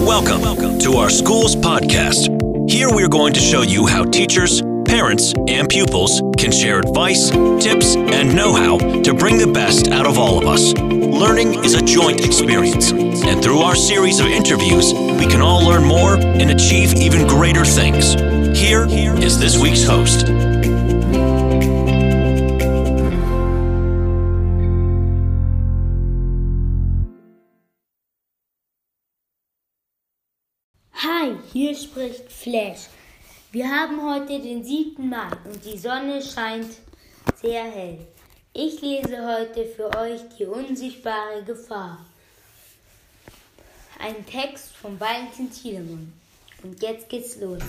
Welcome to our school's podcast. Here we're going to show you how teachers, parents, and pupils can share advice, tips, and know how to bring the best out of all of us. Learning is a joint experience, and through our series of interviews, we can all learn more and achieve even greater things. Here is this week's host. Hi, hier spricht Flash. Wir haben heute den 7. Mai und die Sonne scheint sehr hell. Ich lese heute für euch die unsichtbare Gefahr. Ein Text von Valentin Thielemann. Und jetzt geht's los.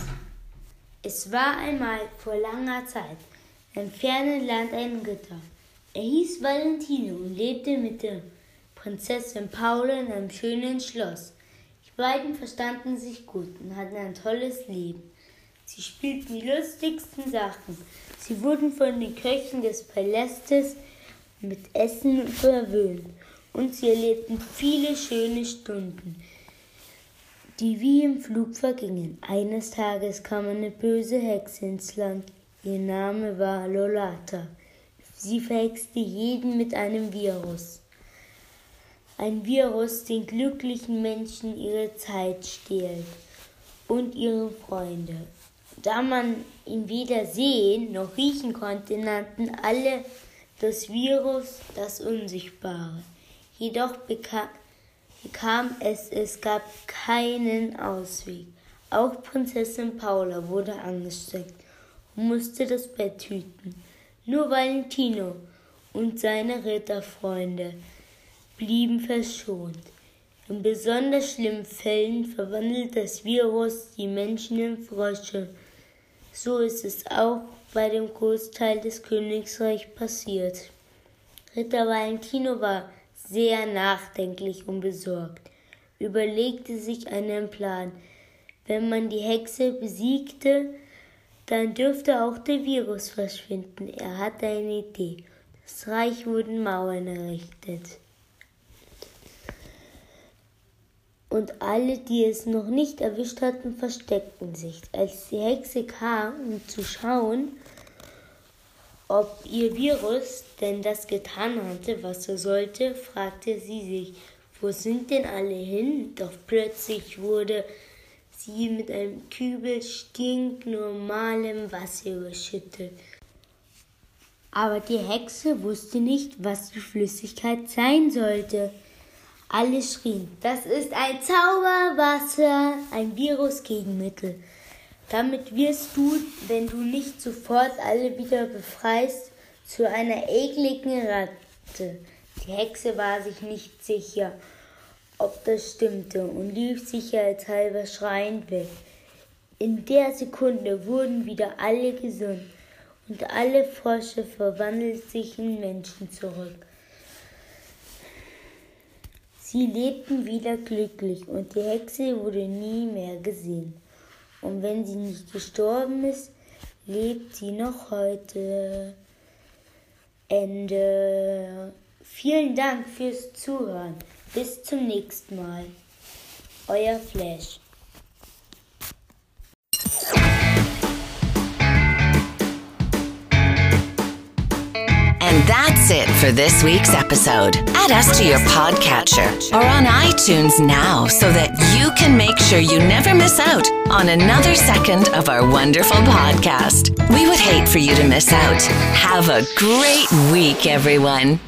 Es war einmal vor langer Zeit im fernen Land ein Ritter. Er hieß Valentino und lebte mit der Prinzessin Paula in einem schönen Schloss. Die beiden verstanden sich gut und hatten ein tolles Leben. Sie spielten die lustigsten Sachen. Sie wurden von den Köchen des Palastes mit Essen verwöhnt und sie erlebten viele schöne Stunden, die wie im Flug vergingen. Eines Tages kam eine böse Hexe ins Land. Ihr Name war Lolata. Sie verhexte jeden mit einem Virus. Ein Virus, den glücklichen Menschen ihre Zeit stehlt und ihre Freunde. Da man ihn weder sehen noch riechen konnte, nannten alle das Virus das Unsichtbare. Jedoch bekam, bekam es, es gab keinen Ausweg. Auch Prinzessin Paula wurde angesteckt und musste das Bett hüten. Nur Valentino und seine Ritterfreunde blieben verschont. In besonders schlimmen Fällen verwandelt das Virus die Menschen in Frösche. So ist es auch bei dem Großteil des Königreichs passiert. Ritter Valentino war sehr nachdenklich und besorgt, überlegte sich einen Plan. Wenn man die Hexe besiegte, dann dürfte auch der Virus verschwinden. Er hatte eine Idee. Das Reich wurden Mauern errichtet. Und alle, die es noch nicht erwischt hatten, versteckten sich. Als die Hexe kam, um zu schauen, ob ihr Virus denn das getan hatte, was er sollte, fragte sie sich, wo sind denn alle hin? Doch plötzlich wurde sie mit einem Kübel stinknormalem Wasser überschüttet. Aber die Hexe wusste nicht, was die Flüssigkeit sein sollte. Alle schrien, das ist ein Zauberwasser, ein Virusgegenmittel. Damit wirst du, wenn du nicht sofort alle wieder befreist, zu einer ekligen Ratte. Die Hexe war sich nicht sicher, ob das stimmte und lief sicherheitshalber schreiend weg. In der Sekunde wurden wieder alle gesund und alle Frösche verwandelten sich in Menschen zurück. Sie lebten wieder glücklich und die Hexe wurde nie mehr gesehen. Und wenn sie nicht gestorben ist, lebt sie noch heute. Ende. Vielen Dank fürs Zuhören. Bis zum nächsten Mal. Euer Flash. It for this week's episode. Add us to your podcatcher or on iTunes now so that you can make sure you never miss out on another second of our wonderful podcast. We would hate for you to miss out. Have a great week, everyone.